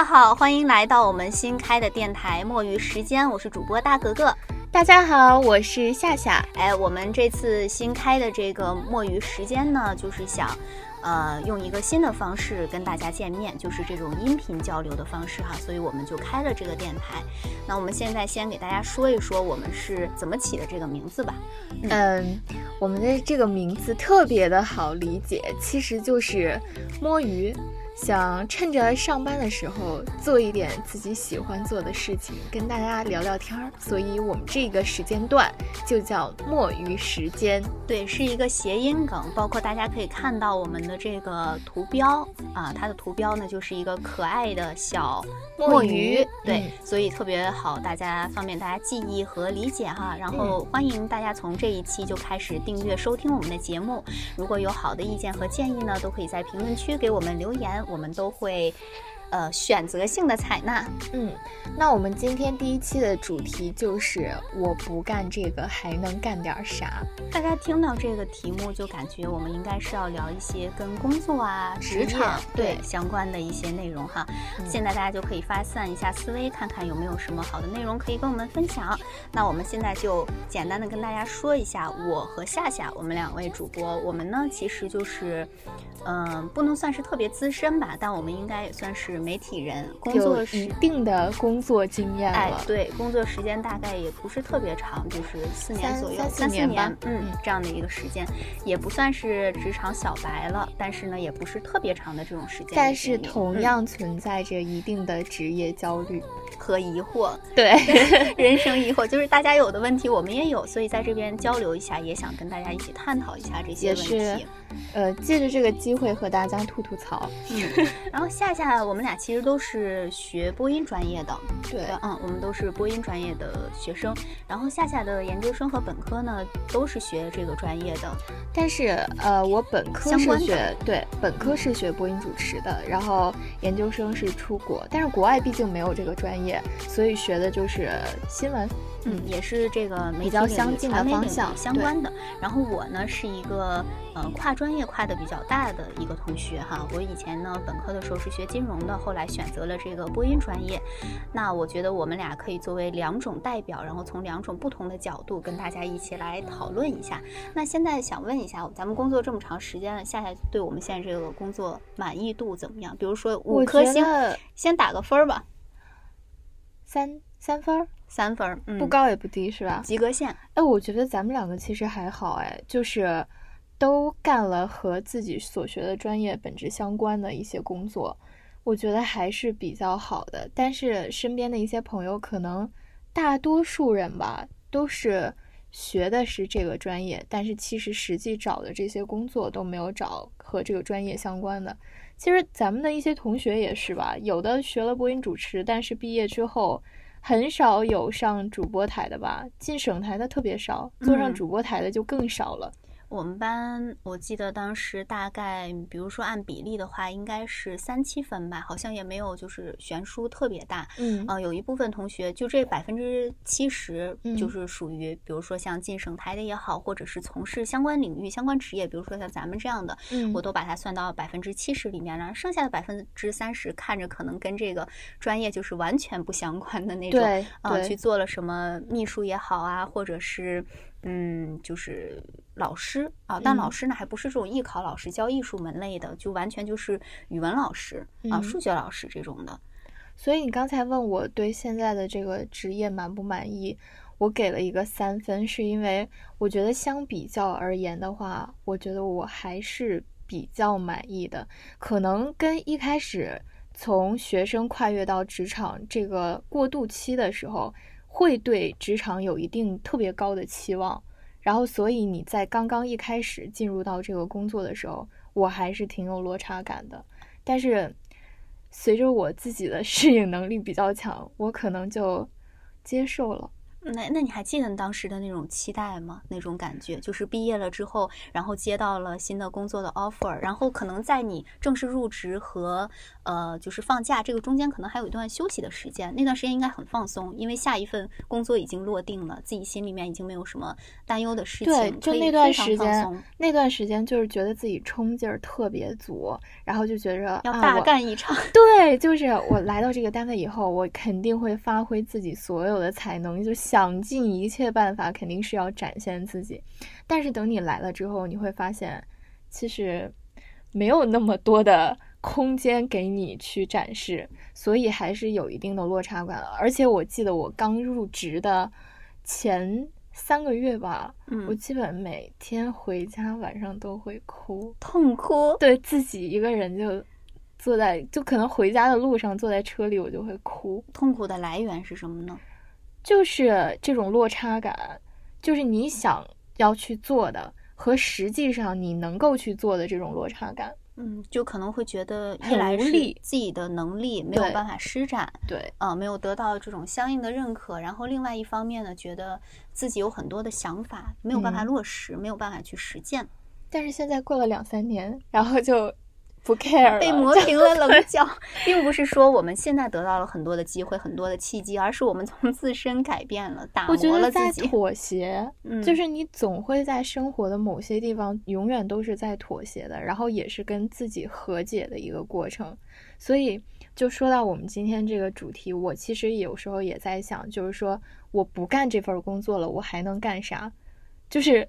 大家好，欢迎来到我们新开的电台“墨鱼时间”，我是主播大格格。大家好，我是夏夏。哎，我们这次新开的这个“墨鱼时间”呢，就是想，呃，用一个新的方式跟大家见面，就是这种音频交流的方式哈，所以我们就开了这个电台。那我们现在先给大家说一说我们是怎么起的这个名字吧。嗯，我们的这个名字特别的好理解，其实就是摸鱼。想趁着上班的时候做一点自己喜欢做的事情，跟大家聊聊天儿，所以我们这个时间段就叫墨鱼时间。对，是一个谐音梗。包括大家可以看到我们的这个图标啊，它的图标呢就是一个可爱的小墨鱼。对，所以特别好，大家方便大家记忆和理解哈。然后欢迎大家从这一期就开始订阅收听我们的节目。如果有好的意见和建议呢，都可以在评论区给我们留言。我们都会。呃，选择性的采纳。嗯，那我们今天第一期的主题就是我不干这个还能干点啥？大家听到这个题目就感觉我们应该是要聊一些跟工作啊、职场对相关的一些内容哈。现在大家就可以发散一下思维，看看有没有什么好的内容可以跟我们分享。那我们现在就简单的跟大家说一下，我和夏夏我们两位主播，我们呢其实就是，嗯，不能算是特别资深吧，但我们应该也算是。媒体人工作一定的工作经验哎，对，工作时间大概也不是特别长，就是四年左右，三四年吧，嗯，这样的一个时间，也不算是职场小白了，但是呢，也不是特别长的这种时间，但是同样存在着一定的职业焦虑。和疑惑，对，人生疑惑，就是大家有的问题我们也有，所以在这边交流一下，也想跟大家一起探讨一下这些问题。呃，借着这个机会和大家吐吐槽。嗯，然后夏夏，我们俩其实都是学播音专业的。对，嗯，我们都是播音专业的学生。然后夏夏的研究生和本科呢，都是学这个专业的。但是，呃，我本科是学对，本科是学播音主持的，然后研究生是出国。但是国外毕竟没有这个专业，所以学的就是新闻。嗯，也是这个比较相近的方向相关的。然后我呢是一个呃跨专业跨的比较大的一个同学哈。我以前呢本科的时候是学金融的，后来选择了这个播音专业。那我觉得我们俩可以作为两种代表，然后从两种不同的角度跟大家一起来讨论一下。那现在想问一下，咱们工作这么长时间了，夏夏对我们现在这个工作满意度怎么样？比如说五颗星，先打个分儿吧。三三分儿。三分儿，不高也不低，是吧？及格线。哎，我觉得咱们两个其实还好，哎，就是都干了和自己所学的专业本质相关的一些工作，我觉得还是比较好的。但是身边的一些朋友，可能大多数人吧，都是学的是这个专业，但是其实实际找的这些工作都没有找和这个专业相关的。其实咱们的一些同学也是吧，有的学了播音主持，但是毕业之后。很少有上主播台的吧，进省台的特别少，坐上主播台的就更少了。我们班我记得当时大概，比如说按比例的话，应该是三七分吧，好像也没有就是悬殊特别大。嗯，呃，有一部分同学就这百分之七十，就是属于比如说像进省台的也好，或者是从事相关领域、相关职业，比如说像咱们这样的，我都把它算到百分之七十里面了。剩下的百分之三十，看着可能跟这个专业就是完全不相关的那种，啊，去做了什么秘书也好啊，或者是。嗯，就是老师啊，但老师呢还不是这种艺考老师教艺术门类的，就完全就是语文老师啊、数学老师这种的。所以你刚才问我对现在的这个职业满不满意，我给了一个三分，是因为我觉得相比较而言的话，我觉得我还是比较满意的。可能跟一开始从学生跨越到职场这个过渡期的时候。会对职场有一定特别高的期望，然后所以你在刚刚一开始进入到这个工作的时候，我还是挺有落差感的。但是随着我自己的适应能力比较强，我可能就接受了。那那你还记得当时的那种期待吗？那种感觉，就是毕业了之后，然后接到了新的工作的 offer，然后可能在你正式入职和呃就是放假这个中间，可能还有一段休息的时间。那段时间应该很放松，因为下一份工作已经落定了，自己心里面已经没有什么担忧的事情。对，就那段时间，那段时间就是觉得自己冲劲儿特别足，然后就觉着要大干一场。对，就是我来到这个单位以后，我肯定会发挥自己所有的才能，就。想尽一切办法，肯定是要展现自己。但是等你来了之后，你会发现，其实没有那么多的空间给你去展示，所以还是有一定的落差感。而且我记得我刚入职的前三个月吧，我基本每天回家晚上都会哭，痛哭，对自己一个人就坐在，就可能回家的路上坐在车里，我就会哭。痛苦的来源是什么呢？就是这种落差感，就是你想要去做的和实际上你能够去做的这种落差感。嗯，就可能会觉得一来是自己的能力没有办法施展，对，呃，没有得到这种相应的认可。然后另外一方面呢，觉得自己有很多的想法没有办法落实，没有办法去实践。但是现在过了两三年，然后就。不 care，被磨平了棱角，并不是说我们现在得到了很多的机会、很多的契机，而是我们从自身改变了，打磨了自己。妥协，嗯就是你总会在生活的某些地方，永远都是在妥协的，然后也是跟自己和解的一个过程。所以，就说到我们今天这个主题，我其实有时候也在想，就是说，我不干这份工作了，我还能干啥？就是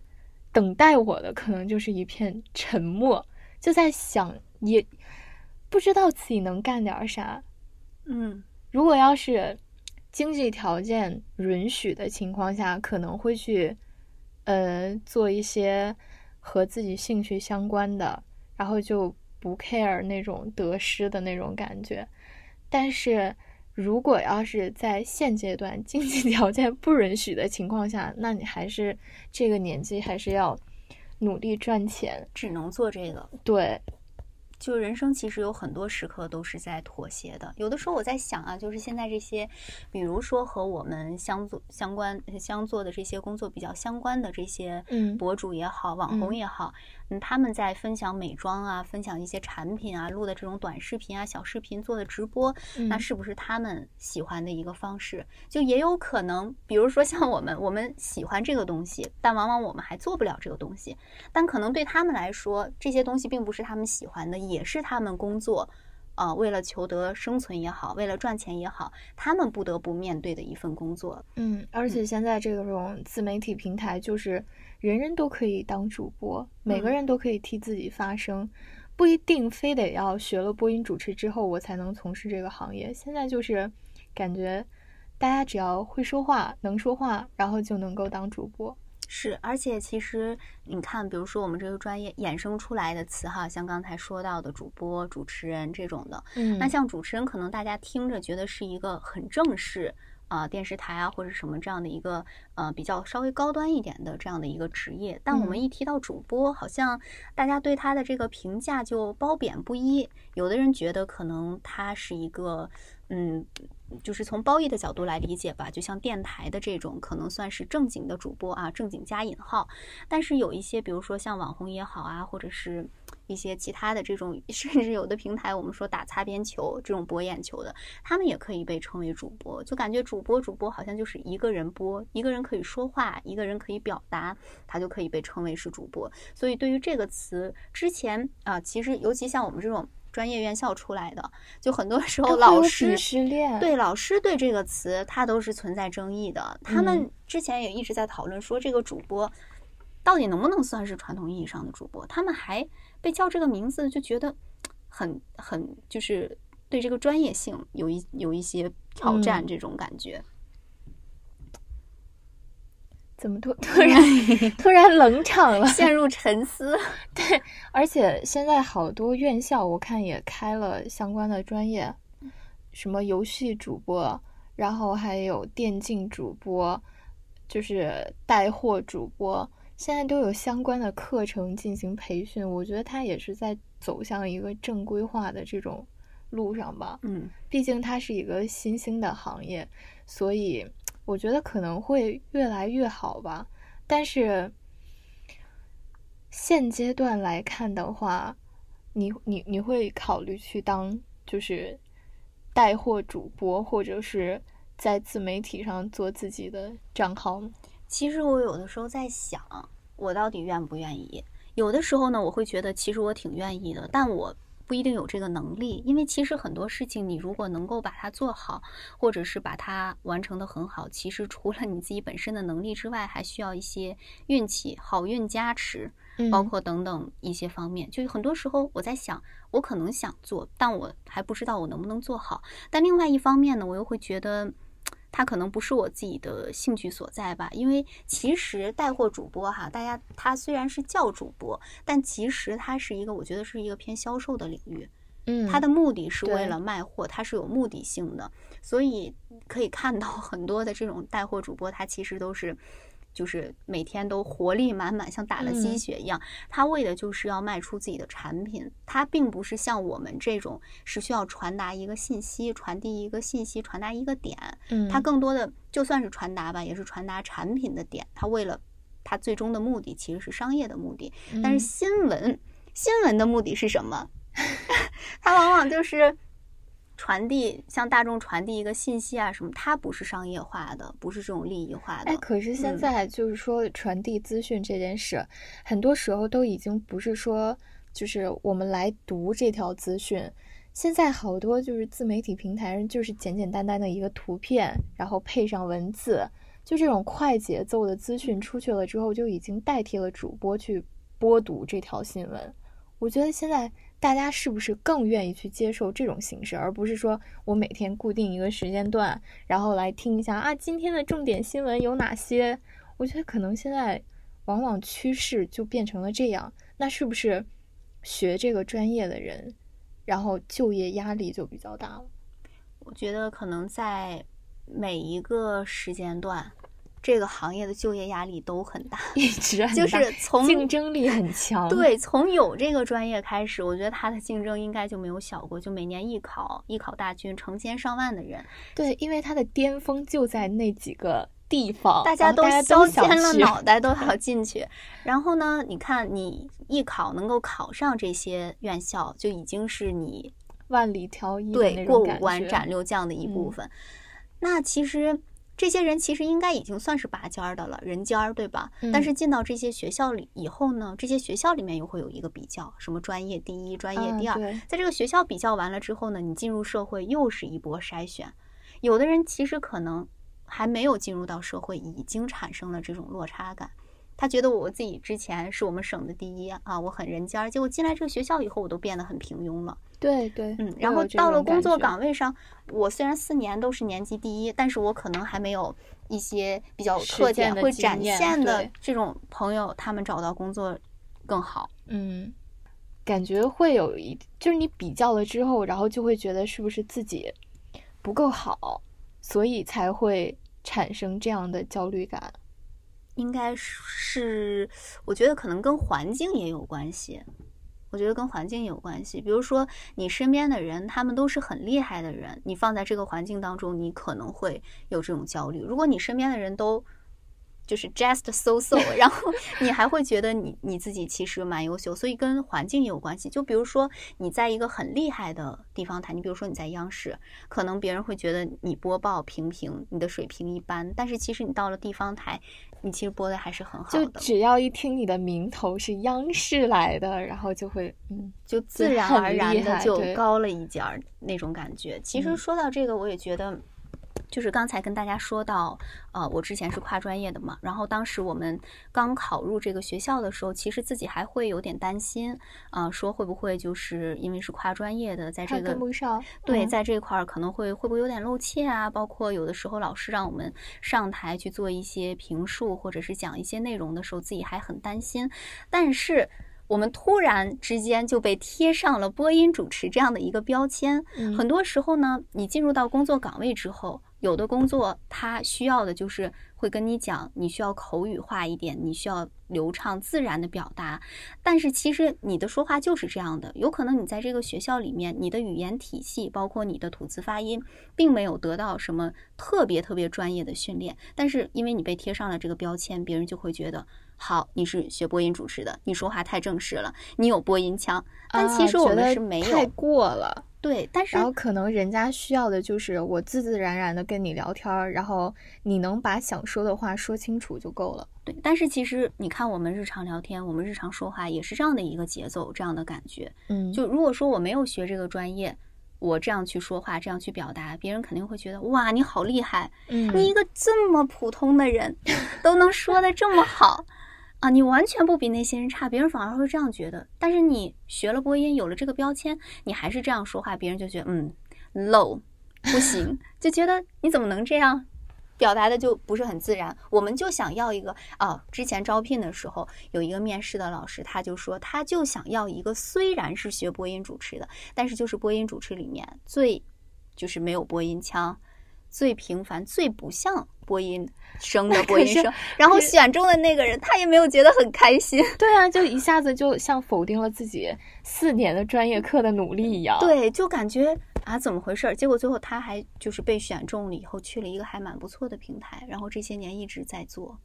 等待我的可能就是一片沉默，就在想。也不知道自己能干点啥，嗯，如果要是经济条件允许的情况下，可能会去呃做一些和自己兴趣相关的，然后就不 care 那种得失的那种感觉。但是如果要是在现阶段经济条件不允许的情况下，那你还是这个年纪还是要努力赚钱，只能做这个，对。就人生其实有很多时刻都是在妥协的。有的时候我在想啊，就是现在这些，比如说和我们相做相关、相做的这些工作比较相关的这些博主也好，网红也好。嗯，他们在分享美妆啊，分享一些产品啊，录的这种短视频啊、小视频做的直播，那是不是他们喜欢的一个方式？就也有可能，比如说像我们，我们喜欢这个东西，但往往我们还做不了这个东西。但可能对他们来说，这些东西并不是他们喜欢的，也是他们工作，呃，为了求得生存也好，为了赚钱也好，他们不得不面对的一份工作。嗯，而且现在这种自媒体平台就是。人人都可以当主播，每个人都可以替自己发声，不一定非得要学了播音主持之后我才能从事这个行业。现在就是感觉大家只要会说话、能说话，然后就能够当主播。是，而且其实你看，比如说我们这个专业衍生出来的词哈，像刚才说到的主播、主持人这种的，嗯，那像主持人，可能大家听着觉得是一个很正式。啊，电视台啊，或者什么这样的一个呃比较稍微高端一点的这样的一个职业，但我们一提到主播，好像大家对他的这个评价就褒贬不一。有的人觉得可能他是一个，嗯，就是从褒义的角度来理解吧，就像电台的这种，可能算是正经的主播啊，正经加引号。但是有一些，比如说像网红也好啊，或者是。一些其他的这种，甚至有的平台，我们说打擦边球这种博眼球的，他们也可以被称为主播。就感觉主播主播好像就是一个人播，一个人可以说话，一个人可以表达，他就可以被称为是主播。所以对于这个词，之前啊，其实尤其像我们这种专业院校出来的，就很多时候老师对老师对这个词，他都是存在争议的。他们之前也一直在讨论说，这个主播到底能不能算是传统意义上的主播？他们还。被叫这个名字就觉得很很就是对这个专业性有一有一些挑战，这种感觉。怎么突突然 突然冷场了，陷入沉思？对，而且现在好多院校我看也开了相关的专业，什么游戏主播，然后还有电竞主播，就是带货主播。现在都有相关的课程进行培训，我觉得它也是在走向一个正规化的这种路上吧。嗯，毕竟它是一个新兴的行业，所以我我觉得可能会越来越好吧。但是现阶段来看的话，你你你会考虑去当就是带货主播，或者是在自媒体上做自己的账号吗？其实我有的时候在想，我到底愿不愿意？有的时候呢，我会觉得其实我挺愿意的，但我。不一定有这个能力，因为其实很多事情，你如果能够把它做好，或者是把它完成的很好，其实除了你自己本身的能力之外，还需要一些运气、好运加持，包括等等一些方面。就很多时候我在想，我可能想做，但我还不知道我能不能做好。但另外一方面呢，我又会觉得。他可能不是我自己的兴趣所在吧，因为其实带货主播哈，大家他虽然是叫主播，但其实他是一个，我觉得是一个偏销售的领域，嗯，他的目的是为了卖货，他是有目的性的，所以可以看到很多的这种带货主播，他其实都是。就是每天都活力满满，像打了鸡血一样。他为的就是要卖出自己的产品，他并不是像我们这种是需要传达一个信息、传递一个信息、传达一个点。嗯，他更多的就算是传达吧，也是传达产品的点。他为了他最终的目的其实是商业的目的。但是新闻，新闻的目的是什么？他往往就是。传递向大众传递一个信息啊，什么？它不是商业化的，不是这种利益化的。哎，可是现在就是说传递资讯这件事，很多时候都已经不是说就是我们来读这条资讯。现在好多就是自媒体平台上，就是简简单单的一个图片，然后配上文字，就这种快节奏的资讯出去了之后，就已经代替了主播去播读这条新闻。我觉得现在。大家是不是更愿意去接受这种形式，而不是说我每天固定一个时间段，然后来听一下啊今天的重点新闻有哪些？我觉得可能现在往往趋势就变成了这样。那是不是学这个专业的人，然后就业压力就比较大了？我觉得可能在每一个时间段。这个行业的就业压力都很大，一直很就是从竞争力很强。对，从有这个专业开始，我觉得它的竞争应该就没有小过。就每年艺考，艺考大军成千上万的人。对，因为它的巅峰就在那几个地方，大家都削尖了脑袋都要进去。然后呢，你看你艺考能够考上这些院校，就已经是你万里挑一对过五关斩六将的一部分。那其实。这些人其实应该已经算是拔尖儿的了，人尖儿，对吧？但是进到这些学校里以后呢，这些学校里面又会有一个比较，什么专业第一、专业第二。在这个学校比较完了之后呢，你进入社会又是一波筛选。有的人其实可能还没有进入到社会，已经产生了这种落差感。他觉得我自己之前是我们省的第一啊，我很人尖儿，结果进来这个学校以后，我都变得很平庸了。对对，嗯，然后到了工作岗位上，我虽然四年都是年级第一，但是我可能还没有一些比较有特点会展现的这种朋友，他们找到工作更好。嗯，感觉会有一，就是你比较了之后，然后就会觉得是不是自己不够好，所以才会产生这样的焦虑感。应该是，我觉得可能跟环境也有关系。我觉得跟环境有关系。比如说，你身边的人，他们都是很厉害的人，你放在这个环境当中，你可能会有这种焦虑。如果你身边的人都，就是 just so so，然后你还会觉得你你自己其实蛮优秀，所以跟环境也有关系。就比如说你在一个很厉害的地方台，你比如说你在央视，可能别人会觉得你播报平平，你的水平一般，但是其实你到了地方台，你其实播的还是很好的。就只要一听你的名头是央视来的，然后就会嗯，就自然而然的就高了一截儿那种感觉。其实说到这个，我也觉得。就是刚才跟大家说到，呃，我之前是跨专业的嘛，然后当时我们刚考入这个学校的时候，其实自己还会有点担心，啊，说会不会就是因为是跨专业的，在这个跟不上，对，在这块儿可能会会不会有点露怯啊？包括有的时候老师让我们上台去做一些评述或者是讲一些内容的时候，自己还很担心。但是我们突然之间就被贴上了播音主持这样的一个标签，很多时候呢，你进入到工作岗位之后。有的工作它需要的就是会跟你讲，你需要口语化一点，你需要流畅自然的表达。但是其实你的说话就是这样的，有可能你在这个学校里面，你的语言体系包括你的吐字发音，并没有得到什么特别特别专业的训练，但是因为你被贴上了这个标签，别人就会觉得。好，你是学播音主持的，你说话太正式了，你有播音腔，但其实我们是没有，太过了。对，但是然后可能人家需要的就是我自自然然的跟你聊天，然后你能把想说的话说清楚就够了。对，但是其实你看我们日常聊天，我们日常说话也是这样的一个节奏，这样的感觉。嗯，就如果说我没有学这个专业，我这样去说话，这样去表达，别人肯定会觉得哇，你好厉害，嗯，你一个这么普通的人 都能说的这么好。啊，你完全不比那些人差，别人反而会这样觉得。但是你学了播音，有了这个标签，你还是这样说话，别人就觉得嗯，low，不行，就觉得你怎么能这样，表达的就不是很自然。我们就想要一个啊，之前招聘的时候有一个面试的老师，他就说他就想要一个虽然是学播音主持的，但是就是播音主持里面最就是没有播音腔。最平凡、最不像播音生的播音生，然后选中的那个人，他也没有觉得很开心。对啊，就一下子就像否定了自己四年的专业课的努力一样。对，就感觉啊，怎么回事？结果最后他还就是被选中了，以后去了一个还蛮不错的平台，然后这些年一直在做。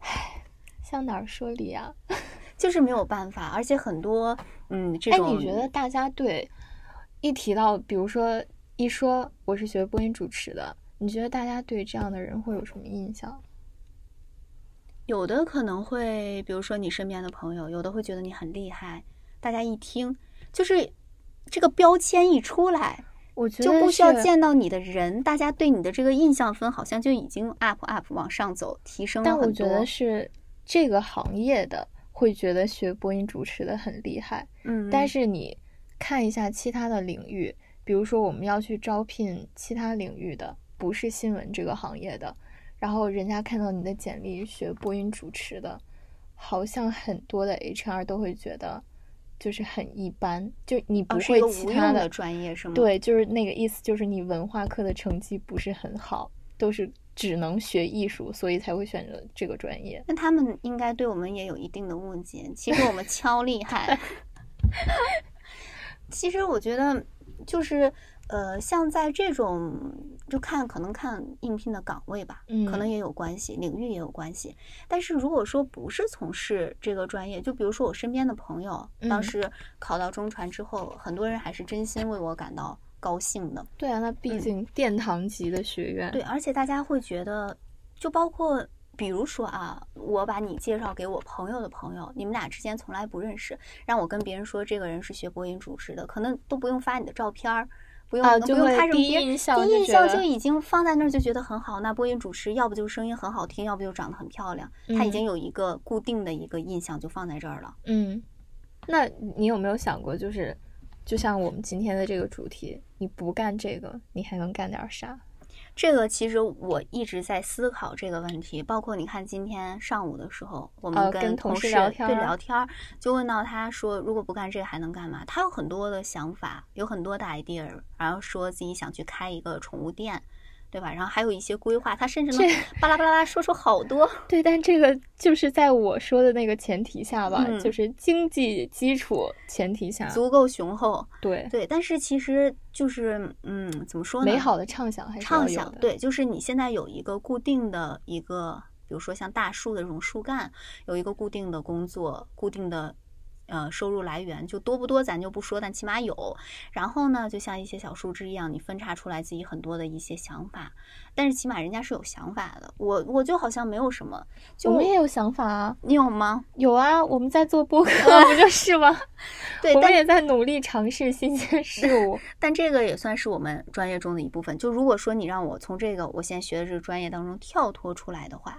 唉，向哪儿说理啊？就是没有办法，而且很多嗯，这种。哎，你觉得大家对一提到，比如说？一说我是学播音主持的，你觉得大家对这样的人会有什么印象？有的可能会，比如说你身边的朋友，有的会觉得你很厉害。大家一听，就是这个标签一出来，我觉得就不需要见到你的人，大家对你的这个印象分好像就已经 up up 往上走，提升了很多。但我觉得是这个行业的会觉得学播音主持的很厉害，嗯，但是你看一下其他的领域。比如说，我们要去招聘其他领域的，不是新闻这个行业的，然后人家看到你的简历学播音主持的，好像很多的 HR 都会觉得就是很一般，就你不会其他的专业是吗？对，就是那个意思，就是你文化课的成绩不是很好，都是只能学艺术，所以才会选择这个专业。那他们应该对我们也有一定的误解，其实我们 超厉害。其实我觉得。就是，呃，像在这种，就看可能看应聘的岗位吧，嗯，可能也有关系，领域也有关系。但是如果说不是从事这个专业，就比如说我身边的朋友，当时考到中传之后，很多人还是真心为我感到高兴的。对啊，那毕竟殿堂级的学院。对，而且大家会觉得，就包括。比如说啊，我把你介绍给我朋友的朋友，你们俩之间从来不认识，让我跟别人说这个人是学播音主持的，可能都不用发你的照片儿，不用不用看什么，第一印象就已经放在那儿，就觉得很好。那播音主持要不就声音很好听，要不就长得很漂亮，他已经有一个固定的一个印象就放在这儿了。嗯，那你有没有想过，就是就像我们今天的这个主题，你不干这个，你还能干点啥？这个其实我一直在思考这个问题，包括你看今天上午的时候，我们跟同事聊天，对聊天，就问到他说，如果不干这个还能干嘛？他有很多的想法，有很多的 idea，然后说自己想去开一个宠物店。对吧？然后还有一些规划，他甚至能 巴拉巴拉拉说出好多。对，但这个就是在我说的那个前提下吧，就是经济基础前提下足够雄厚。对对，但是其实就是嗯，怎么说呢？美好的畅想还是畅想。对，就是你现在有一个固定的一个，比如说像大树的这种树干，有一个固定的工作，固定的。呃，收入来源就多不多，咱就不说，但起码有。然后呢，就像一些小树枝一样，你分叉出来自己很多的一些想法。但是起码人家是有想法的，我我就好像没有什么。就我们也有想法啊，你有吗？有啊，我们在做播客，不就是吗？对，我们也在努力尝试新鲜事物。但这个也算是我们专业中的一部分。就如果说你让我从这个我现在学的这个专业当中跳脱出来的话，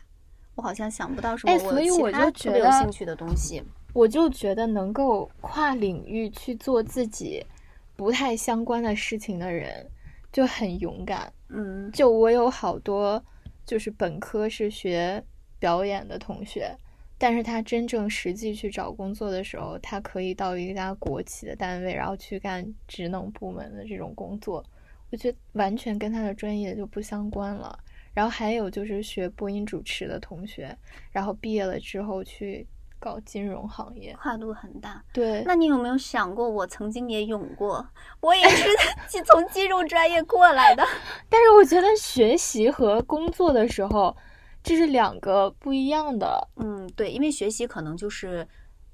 我好像想不到什么我其他特别有兴趣的东西。我就觉得能够跨领域去做自己不太相关的事情的人就很勇敢。嗯，就我有好多就是本科是学表演的同学，但是他真正实际去找工作的时候，他可以到一家国企的单位，然后去干职能部门的这种工作。我觉得完全跟他的专业就不相关了。然后还有就是学播音主持的同学，然后毕业了之后去搞金融行业，跨度很大。对，那你有没有想过，我曾经也涌过，我也是 从金融专业过来的。但是我觉得学习和工作的时候，这是两个不一样的。嗯，对，因为学习可能就是。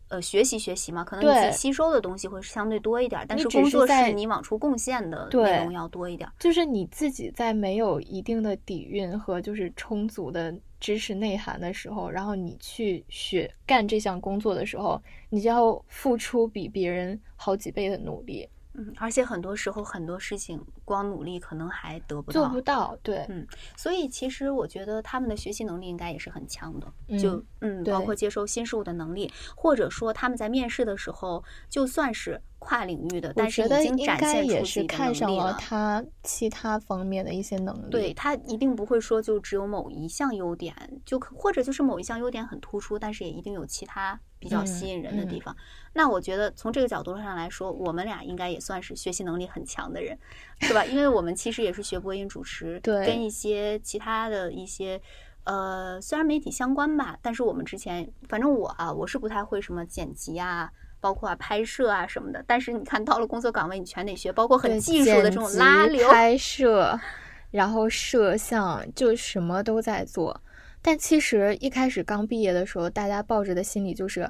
呃，学习学习嘛，可能你自己吸收的东西会相对多一点，但是工作是你往出贡献的内容要多一点。就是你自己在没有一定的底蕴和就是充足的知识内涵的时候，然后你去学干这项工作的时候，你就要付出比别人好几倍的努力。嗯，而且很多时候很多事情光努力可能还得不到，做不到。对，嗯，所以其实我觉得他们的学习能力应该也是很强的，就嗯，包括接受新事物的能力，或者说他们在面试的时候，就算是。跨领域的，但是已经展现出自己的能力了。他其他方面的一些能力，对他一定不会说就只有某一项优点，就可或者就是某一项优点很突出，但是也一定有其他比较吸引人的地方。那我觉得从这个角度上来说，我们俩应该也算是学习能力很强的人，是吧？因为我们其实也是学播音主持，对，跟一些其他的一些呃，虽然媒体相关吧，但是我们之前反正我啊，我是不太会什么剪辑啊。包括啊拍摄啊什么的，但是你看到了工作岗位，你全得学，包括很技术的这种拉流、拍摄，然后摄像，就什么都在做。但其实一开始刚毕业的时候，大家抱着的心理就是，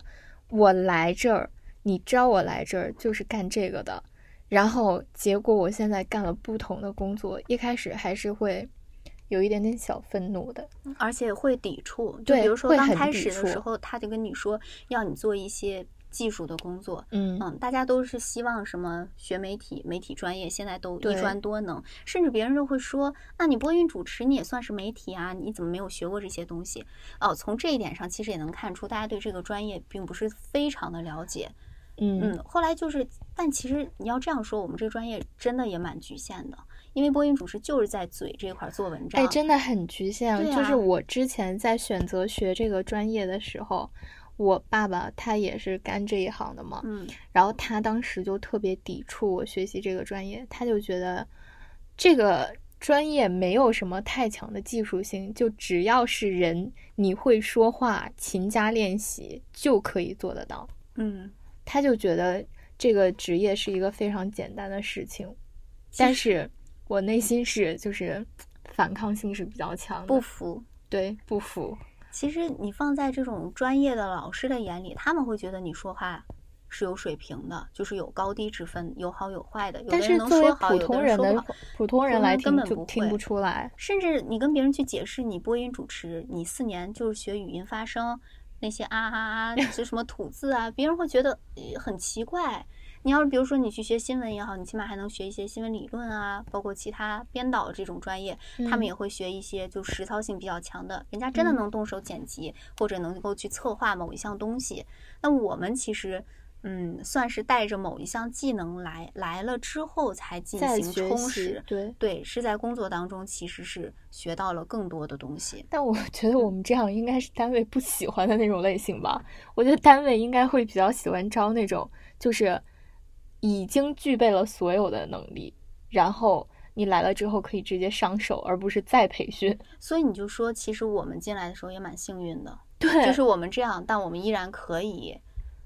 我来这儿，你招我来这儿就是干这个的。然后结果我现在干了不同的工作，一开始还是会有一点点小愤怒的，而且会抵触。就比如说刚开始的时候，他就跟你说要你做一些。技术的工作，嗯嗯，大家都是希望什么学媒体、媒体专业，现在都一专多能，甚至别人都会说，那你播音主持你也算是媒体啊，你怎么没有学过这些东西？哦，从这一点上其实也能看出，大家对这个专业并不是非常的了解，嗯嗯。后来就是，但其实你要这样说，我们这个专业真的也蛮局限的，因为播音主持就是在嘴这一块做文章，哎，真的很局限。就是我之前在选择学这个专业的时候。我爸爸他也是干这一行的嘛，嗯，然后他当时就特别抵触我学习这个专业，他就觉得这个专业没有什么太强的技术性，就只要是人，你会说话，勤加练习就可以做得到，嗯，他就觉得这个职业是一个非常简单的事情，但是我内心是就是反抗性是比较强的，不服，对，不服。其实你放在这种专业的老师的眼里，他们会觉得你说话是有水平的，就是有高低之分，有好有坏的。但是作为普通人的普通人来听，根本就听不出来。甚至你跟别人去解释，你播音主持，你四年就是学语音发声，那些啊啊啊，那些什么吐字啊，别人会觉得很奇怪。你要是比如说你去学新闻也好，你起码还能学一些新闻理论啊，包括其他编导这种专业，他们也会学一些就实操性比较强的，人家真的能动手剪辑或者能够去策划某一项东西。那我们其实，嗯，算是带着某一项技能来来了之后才进行充实，对对，是在工作当中其实是学到了更多的东西。但我觉得我们这样应该是单位不喜欢的那种类型吧？我觉得单位应该会比较喜欢招那种就是。已经具备了所有的能力，然后你来了之后可以直接上手，而不是再培训。所以你就说，其实我们进来的时候也蛮幸运的，对，就是我们这样，但我们依然可以，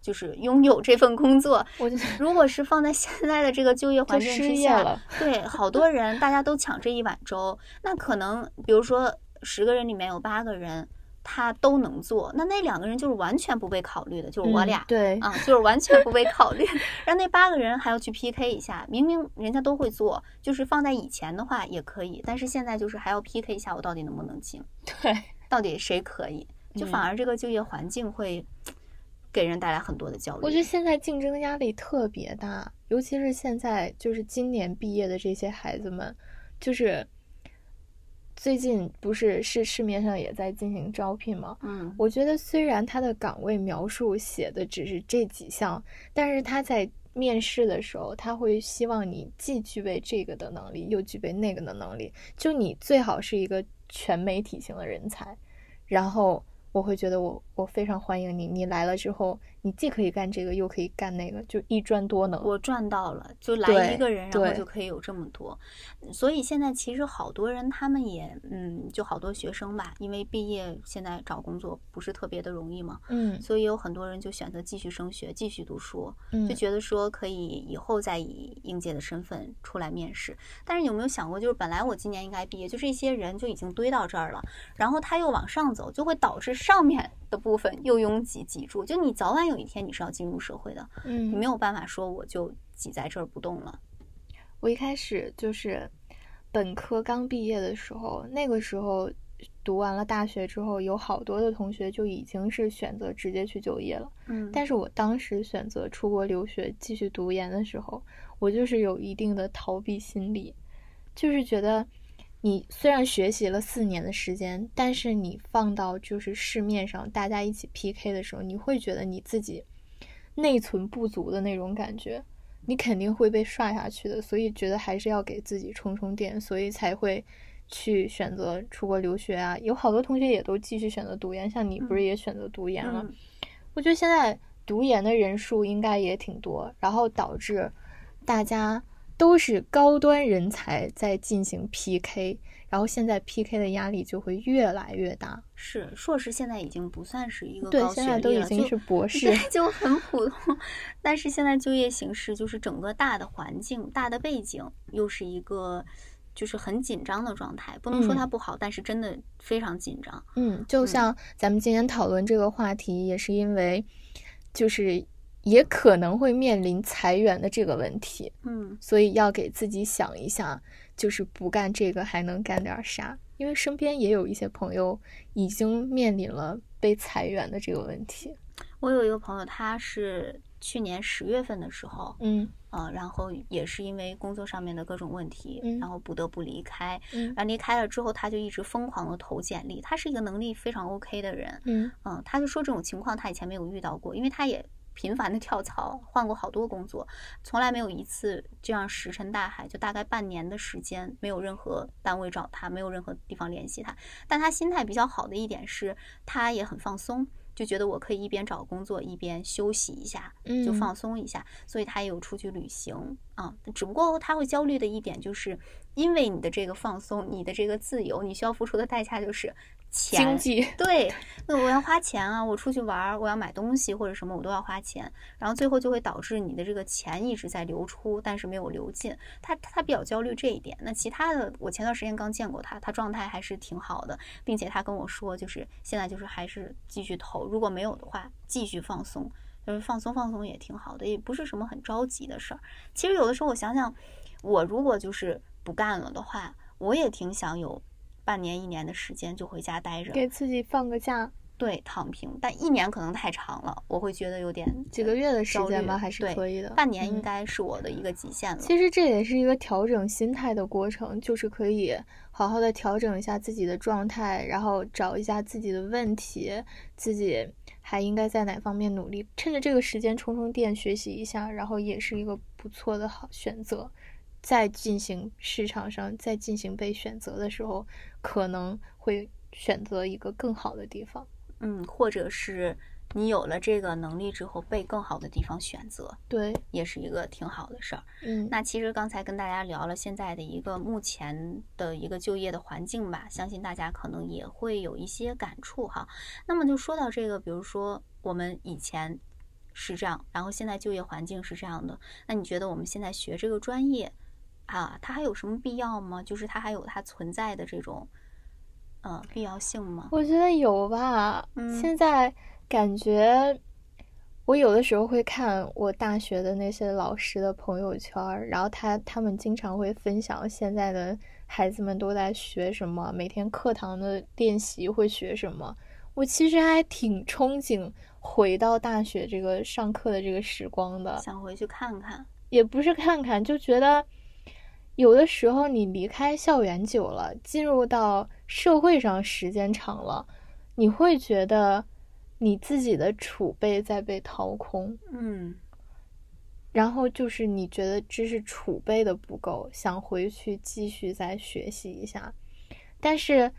就是拥有这份工作。我如果是放在现在的这个就业环境之下，对，好多人大家都抢这一碗粥，那可能比如说十个人里面有八个人。他都能做，那那两个人就是完全不被考虑的，就是我俩，对啊，就是完全不被 考虑。让那八个人还要去 PK 一下，明明人家都会做，就是放在以前的话也可以，但是现在就是还要 PK 一下，我到底能不能进？对，到底谁可以？就反而这个就业环境会 给人带来很多的焦虑。我觉得现在竞争压力特别大，尤其是现在就是今年毕业的这些孩子们，就是。最近不是是市面上也在进行招聘吗？嗯，我觉得虽然他的岗位描述写的只是这几项，但是他在面试的时候，他会希望你既具备这个的能力，又具备那个的能力，就你最好是一个全媒体型的人才。然后我会觉得我我非常欢迎你，你来了之后，你既可以干这个，又可以干那个，就一专多能。我赚到了，就来一个人，然后就可以有这么多。所以现在其实好多人他们也，嗯，就好多学生吧，因为毕业现在找工作不是特别的容易嘛，嗯所以有很多人就选择继续升学，继续读书，嗯就觉得说可以以后再以应届的身份出来面试。但是有没有想过，就是本来我今年应该毕业，就是一些人就已经堆到这儿了，然后他又往上走，就会导致上面的部分又拥挤挤住。就你早晚有一天你是要进入社会的，你嗯没有办法说我就挤在这儿不动了。我一开始就是本科刚毕业的时候，那个时候读完了大学之后，有好多的同学就已经是选择直接去就业了。嗯但是我当时选择出国留学继续读研的时候，我就是有一定的逃避心理，就是觉得你虽然学习了四年的时间，但是你放到就是市面上大家一起 PK 的时候，你会觉得你自己内存不足的那种感觉，你肯定会被刷下去的。所以觉得还是要给自己充充电，所以才会去选择出国留学啊。有好多同学也都继续选择读研，像你不是也选择读研了？嗯我觉得现在读研的人数应该也挺多，然后导致大家都是高端人才在进行 PK，然后现在 PK 的压力就会越来越大。是硕士现在已经不算是一个对高，学现在都历了，就是博士。对，就很普通。但是现在就业形势就是整个大的环境、大的背景，又是一个就是很紧张的状态。不能说嗯它不好，但是真的非常紧张。嗯，就像咱们今天讨论这个话题，也是因为就是也可能会面临裁员的这个问题，嗯，所以要给自己想一下，就是不干这个还能干点啥？因为身边也有一些朋友已经面临了被裁员的这个问题。我有一个朋友，他是去年十月份的时候，嗯呃，然后也是因为工作上面的各种问题，嗯然后不得不离开。嗯然后离开了之后，他就一直疯狂的投简历。他是一个能力非常 OK 的人，嗯嗯，他就说这种情况他以前没有遇到过，因为他也频繁的跳槽，换过好多工作，从来没有一次这样石沉大海，就大概半年的时间，没有任何单位找他，没有任何地方联系他。但他心态比较好的一点是，他也很放松。就觉得我可以一边找工作一边休息一下，就嗯放松一下，所以他也有出去旅行啊。只不过他会焦虑的一点就是，因为你的这个放松，你的这个自由，你需要付出的代价就是钱。经济对，那我要花钱啊，我出去玩儿，我要买东西或者什么，我都要花钱，然后最后就会导致你的这个钱一直在流出，但是没有流进。他他比较焦虑这一点。那其他的，我前段时间刚见过他，他状态还是挺好的，并且他跟我说，就是现在就是还是继续投，如果没有的话，继续放松。就是放松放松也挺好的，也不是什么很着急的事儿。其实有的时候我想想，我如果就是不干了的话，我也挺想有半年一年的时间就回家待着，给自己放个假，对，躺平。但一年可能太长了，我会觉得有点几个月的时间吧，还是可以的。半年应嗯该是我的一个极限了。其实这也是一个调整心态的过程，就是可以好好的调整一下自己的状态，然后找一下自己的问题，自己还应该在哪方面努力，趁着这个时间充充电，学习一下，然后也是一个不错的好选择。再进行市场上再进行被选择的时候，可能会选择一个更好的地方。嗯，或者是你有了这个能力之后，被更好的地方选择，对，也是一个挺好的事儿。嗯，那其实刚才跟大家聊了现在的一个目前的一个就业的环境吧，相信大家可能也会有一些感触哈。那么就说到这个，比如说我们以前是这样，然后现在就业环境是这样的，那你觉得我们现在学这个专业啊，它还有什么必要吗？就是它还有它存在的这种呃必要性吗？我觉得有吧。嗯现在感觉我有的时候会看我大学的那些老师的朋友圈，然后他他们经常会分享现在的孩子们都在学什么，每天课堂的练习会学什么。我其实还挺憧憬回到大学这个上课的这个时光的。想回去看看。也不是看看，就觉得有的时候你离开校园久了，进入到社会上时间长了，你会觉得你自己的储备在被掏空，嗯然后就是你觉得知识储备的不够，想回去继续再学习一下，但是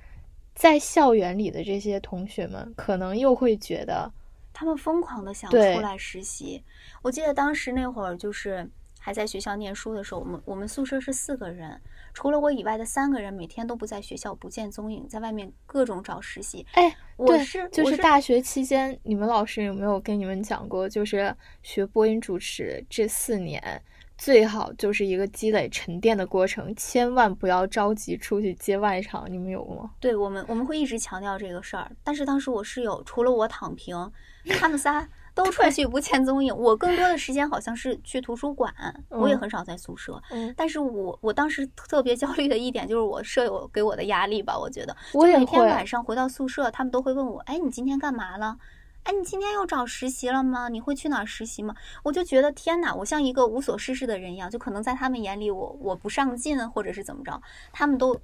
在校园里的这些同学们，可能又会觉得他们疯狂的想出来实习。我记得当时那会儿就是还在学校念书的时候，我们我们宿舍是四个人，除了我以外的三个人每天都不在学校，不见踪影，在外面各种找实习。哎，我是就是大学期间，你们老师有没有跟你们讲过，就是学播音主持这四年，最好就是一个积累沉淀的过程，千万不要着急出去接外场。你们有吗？对我们我们会一直强调这个事儿，但是当时我室友除了我躺平，他们仨都出去不见踪影。我更多的时间好像是去图书馆，我也嗯很少在宿舍。嗯，但是我我当时特别焦虑的一点就是我舍友给我的压力吧，我觉得，我每天晚上回到宿舍，他们都会问我，哎，你今天干嘛了？哎，你今天又找实习了吗？你会去哪儿实习吗？我就觉得天哪，我像一个无所事事的人一样，就可能在他们眼里我我不上进，或者是怎么着，他们都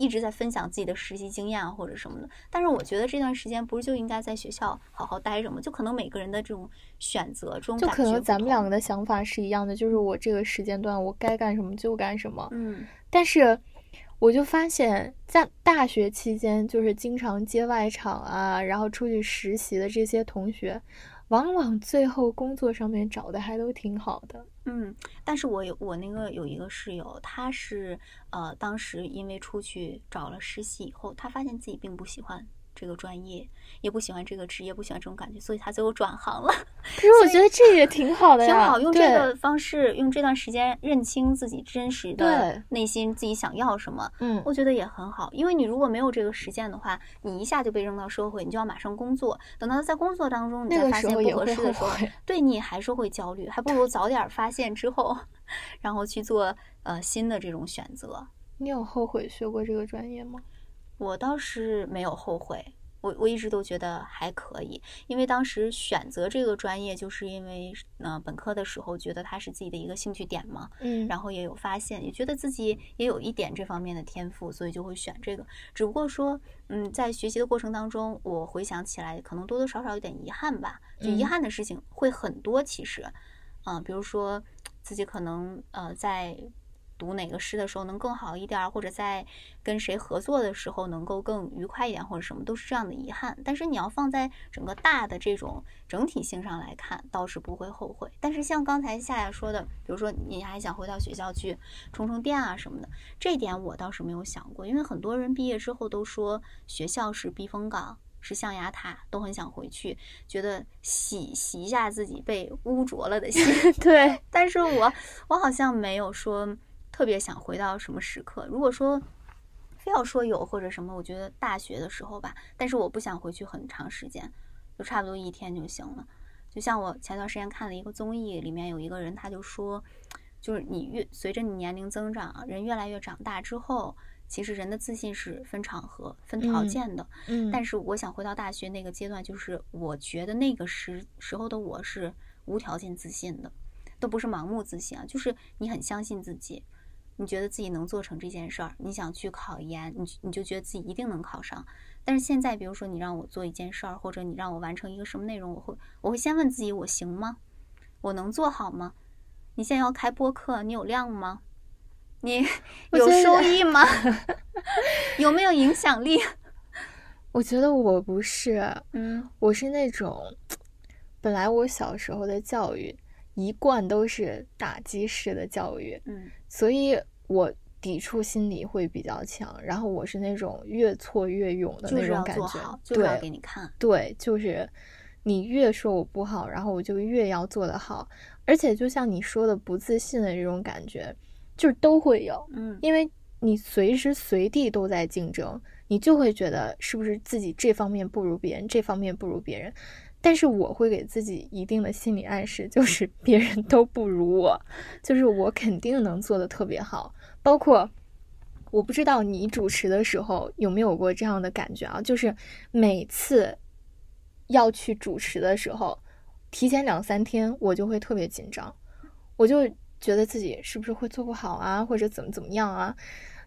一直在分享自己的实习经验啊或者什么的。但是我觉得这段时间不是就应该在学校好好待着吗？就可能每个人的这种选择，这种就可能咱们两个的想法是一样的，就是我这个时间段我该干什么就干什么。嗯但是我就发现，在大学期间，就是经常接外场啊，然后出去实习的这些同学，往往最后工作上面找的还都挺好的。嗯，但是我有我那个有一个室友，他是呃当时因为出去找了实习以后，他发现自己并不喜欢。这个专业，也不喜欢这个职业，不喜欢这种感觉，所以他最后转行了。可是我觉得这也挺好的呀，挺好，用这个方式，用这段时间认清自己真实的内心，自己想要什么，嗯，我觉得也很好。因为你如果没有这个实践的话，你一下就被扔到社会，你就要马上工作。等到在工作当中，你那个再发现不合适的时候对你还是会焦虑，还不如早点发现之后，然后去做呃新的这种选择。你有后悔学过这个专业吗？我倒是没有后悔，我我一直都觉得还可以，因为当时选择这个专业，就是因为呃本科的时候觉得它是自己的一个兴趣点嘛，嗯然后也有发现，也觉得自己也有一点这方面的天赋，所以就会选这个。只不过说，嗯，在学习的过程当中，我回想起来，可能多多少少有点遗憾吧。就遗嗯憾的事情会很多，其实，嗯、比如说自己可能呃在读哪个诗的时候能更好一点儿，或者在跟谁合作的时候能够更愉快一点，或者什么，都是这样的遗憾。但是你要放在整个大的这种整体性上来看，倒是不会后悔。但是像刚才夏夏说的，比如说你还想回到学校去充充电啊什么的，这点我倒是没有想过，因为很多人毕业之后都说学校是避风港。是象牙塔，都很想回去，觉得洗洗一下自己被污浊了的心。对，但是我我好像没有说特别想回到什么时刻。如果说非要说有或者什么，我觉得大学的时候吧，但是我不想回去很长时间，就差不多一天就行了。就像我前段时间看了一个综艺，里面有一个人他就说，就是你越随着你年龄增长，人越来越长大之后，其实人的自信是分场合、分条嗯件的。嗯，但是我想回到大学那个阶段，就是我觉得那个时时候的我是无条件自信的，都不是盲目自信啊，就是你很相信自己，你觉得自己能做成这件事儿，你想去考研，你你就觉得自己一定能考上。但是现在，比如说你让我做一件事儿，或者你让我完成一个什么内容，我会我会先问自己，我行吗？我能做好吗？你现在要开播客，你有量吗？你有收益吗？有没有影响力？我觉得我不是，嗯我是那种，本来我小时候的教育一贯都是打击式的教育，嗯所以我抵触心理会比较强。然后我是那种越挫越勇的那种感觉就是要给你看。对，就是你越说我不好，然后我就越要做得好。而且就像你说的，不自信的这种感觉，就是都会有，嗯因为你随时随地都在竞争，你就会觉得是不是自己这方面不如别人，这方面不如别人。但是我会给自己一定的心理暗示，就是 别人都不如我，就是我肯定能做的特别好。包括我不知道你主持的时候有没有过这样的感觉啊，就是每次要去主持的时候，提前两三天我就会特别紧张，我就觉得自己是不是会做不好啊，或者怎么怎么样啊，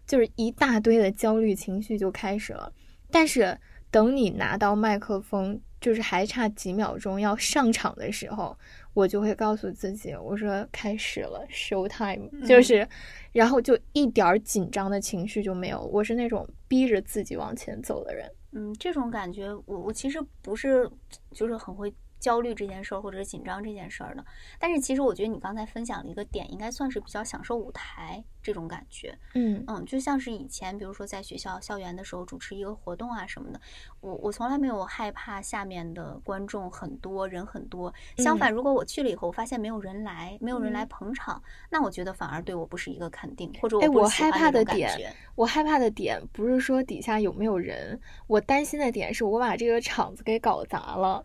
就是一大堆的焦虑情绪就开始了。但是等你拿到麦克风就是还差几秒钟要上场的时候，我就会告诉自己，我说开始了，show time，就是，然后就一点儿紧张的情绪就没有。我是那种逼着自己往前走的人。嗯，这种感觉，我我其实不是，就是很会。焦虑这件事儿，或者是紧张这件事儿的，但是其实我觉得你刚才分享的一个点，应该算是比较享受舞台这种感觉。嗯嗯，就像是以前，比如说在学校校园的时候主持一个活动啊什么的，我我从来没有害怕下面的观众很多人很多。相反，如果我去了以后，我发现没有人来，没有人来捧场，那我觉得反而对我不是一个肯定，或者我我害怕的点，我害怕的点不是说底下有没有人，我担心的点是我把这个场子给搞砸了。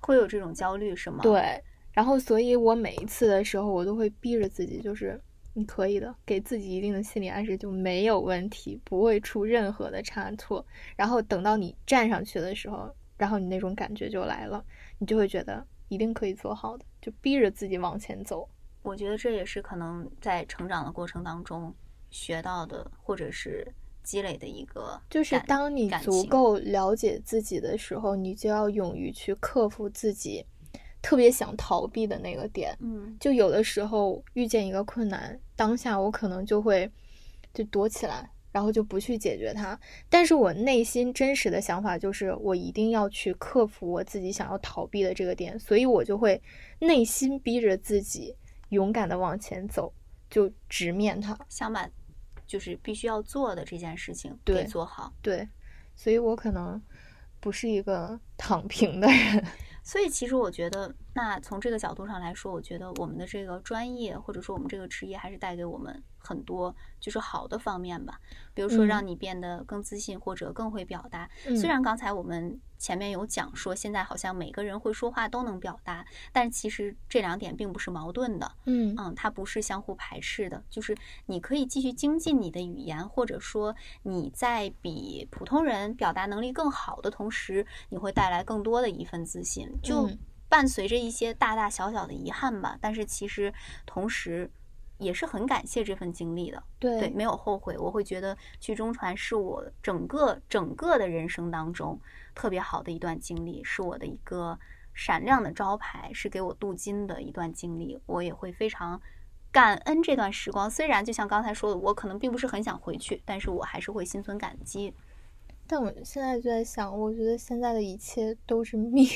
会有这种焦虑是吗？对，然后所以我每一次的时候，我都会逼着自己，就是你可以的，给自己一定的心理暗示，就没有问题，不会出任何的差错。然后等到你站上去的时候，然后你那种感觉就来了，你就会觉得一定可以做好的，就逼着自己往前走。我觉得这也是可能在成长的过程当中学到的，或者是。积累的一个，就是当你足够了解自己的时候，你就要勇于去克服自己特别想逃避的那个点。嗯，就有的时候遇见一个困难，当下我可能就会就躲起来，然后就不去解决它。但是我内心真实的想法就是，我一定要去克服我自己想要逃避的这个点，所以我就会内心逼着自己勇敢的往前走，就直面它，想把。就是必须要做的这件事情，得做好。对，所以我可能不是一个躺平的人。所以其实我觉得，那从这个角度上来说，我觉得我们的这个专业或者说我们这个职业还是带给我们很多就是好的方面吧。比如说让你变得更自信或者更会表达。虽然刚才我们前面有讲说，现在好像每个人会说话都能表达，但其实这两点并不是矛盾的。嗯嗯，它不是相互排斥的。就是你可以继续精进你的语言，或者说你在比普通人表达能力更好的同时，你会带来更多的一份自信。就伴随着一些大大小小的遗憾吧，但是其实同时也是很感谢这份经历的。对，没有后悔。我会觉得去中传是我整个整个的人生当中特别好的一段经历，是我的一个闪亮的招牌，是给我镀金的一段经历。我也会非常感恩这段时光。虽然就像刚才说的，我可能并不是很想回去，但是我还是会心存感激。但我现在就在想，我觉得现在的一切都是命，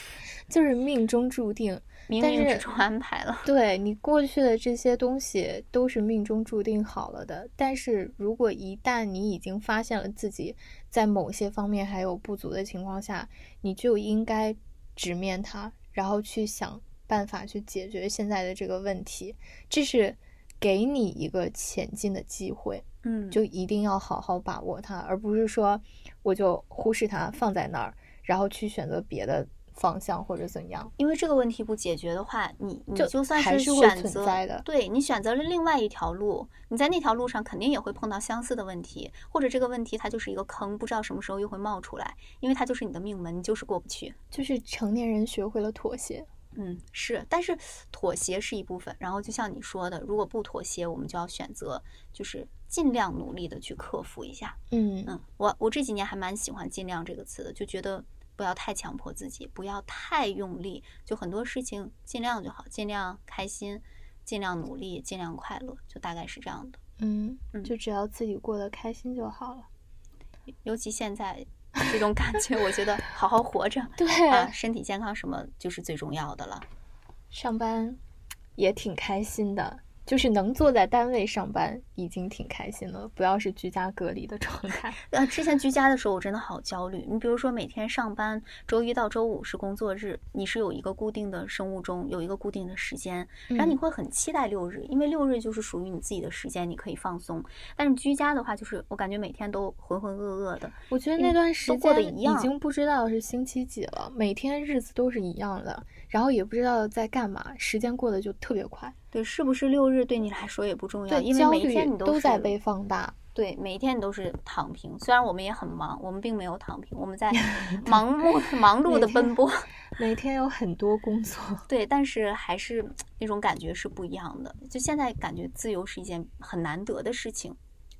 就是命中注定，冥冥之中安排了。对你过去的这些东西都是命中注定好了的。但是如果一旦你已经发现了自己在某些方面还有不足的情况下，你就应该直面它，然后去想办法去解决现在的这个问题。这是给你一个前进的机会。嗯，就一定要好好把握它，而不是说我就忽视它放在那儿，然后去选择别的方向或者怎样。因为这个问题不解决的话，你你就算是选择的，对你选择了另外一条路，你在那条路上肯定也会碰到相似的问题，或者这个问题它就是一个坑，不知道什么时候又会冒出来，因为它就是你的命门，你就是过不去。就是成年人学会了妥协。嗯，是，但是妥协是一部分。然后就像你说的，如果不妥协，我们就要选择，就是尽量努力的去克服一下。嗯嗯，我我这几年还蛮喜欢“尽量”这个词的，就觉得不要太强迫自己，不要太用力，就很多事情尽量就好，尽量开心，尽量努力，尽量快乐，就大概是这样的。嗯嗯，就只要自己过得开心就好了。尤其现在。这种感觉，我觉得好好活着，对啊，身体健康什么就是最重要的了。上班也挺开心的。就是能坐在单位上班已经挺开心了，不要是居家隔离的状态。呃，之前居家的时候我真的好焦虑。你比如说每天上班，周一到周五是工作日，你是有一个固定的生物钟，有一个固定的时间，然后你会很期待六日，因为六日就是属于你自己的时间，你可以放松。但是居家的话，就是我感觉每天都浑浑噩噩的。我觉得那段时间过得已经不知道是星期几了，每天日子都是一样的，然后也不知道在干嘛，时间过得就特别快。对，是不是六日对你来说也不重要，因为每一天你都在被放大。对，每一天你都是躺平。虽然我们也很忙，我们并没有躺平，我们在 盲目忙碌的奔波，每天有很多工作。对，但是还是那种感觉是不一样的。就现在感觉自由是一件很难得的事情。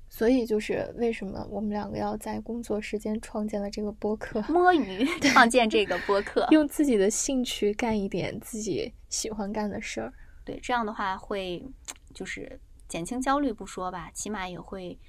所以就是为什么我们两个要在工作时间创建了这个播客，摸鱼 创建这个播客，用自己的兴趣干一点自己喜欢干的事儿。对，这样的话会就是减轻焦虑不说吧，起码也会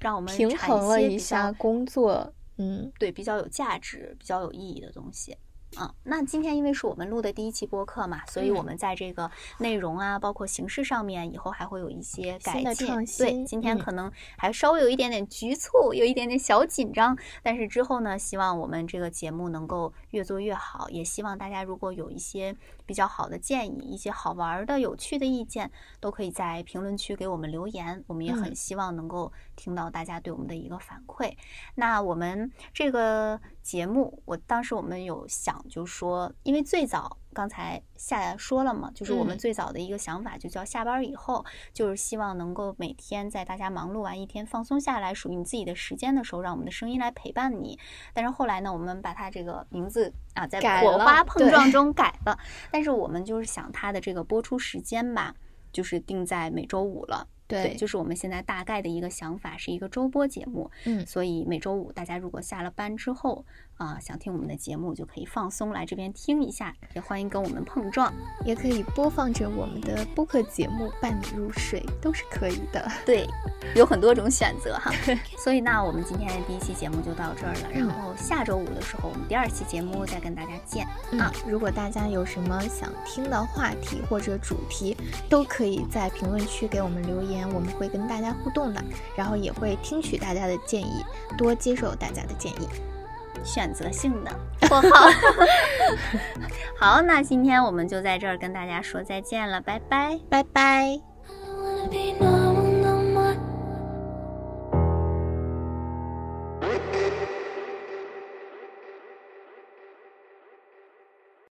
让我们平衡了一下工作，嗯，对，比较有价值、比较有意义的东西。嗯，那今天因为是我们录的第一期播客嘛，所以我们在这个内容啊，包括形式上面，以后还会有一些改进。对，今天可能还稍微有一点点局促，有一点点小紧张，但是之后呢，希望我们这个节目能够越做越好。也希望大家如果有一些比较好的建议，一些好玩的、有趣的意见，都可以在评论区给我们留言。我们也很希望能够听到大家对我们的一个反馈。那我们这个。节目，我当时我们有想，就说，因为最早刚才下说了嘛，就是我们最早的一个想法，就叫下班以后，就是希望能够每天在大家忙碌完一天放松下来，属于你自己的时间的时候，让我们的声音来陪伴你。但是后来呢，我们把它这个名字啊，在火花碰撞中 改了。但是我们就是想它的这个播出时间吧，就是定在每周五了。对，就是我们现在大概的一个想法，是一个周播节目。嗯，所以每周五大家如果下了班之后啊，想听我们的节目，就可以放松来这边听一下，也欢迎跟我们碰撞，也可以播放着我们的播客节目伴你入睡，都是可以的。对，有很多种选择哈。所以那我们今天的第一期节目就到这儿了，然后下周五的时候，我们第二期节目再跟大家见啊。如果大家有什么想听的话题或者主题，都可以在评论区给我们留言。我们会跟大家互动的，然后也会听取大家的建议，多接受大家的建议，选择性的 括号。好，那今天我们就在这儿跟大家说再见了，拜拜，拜拜。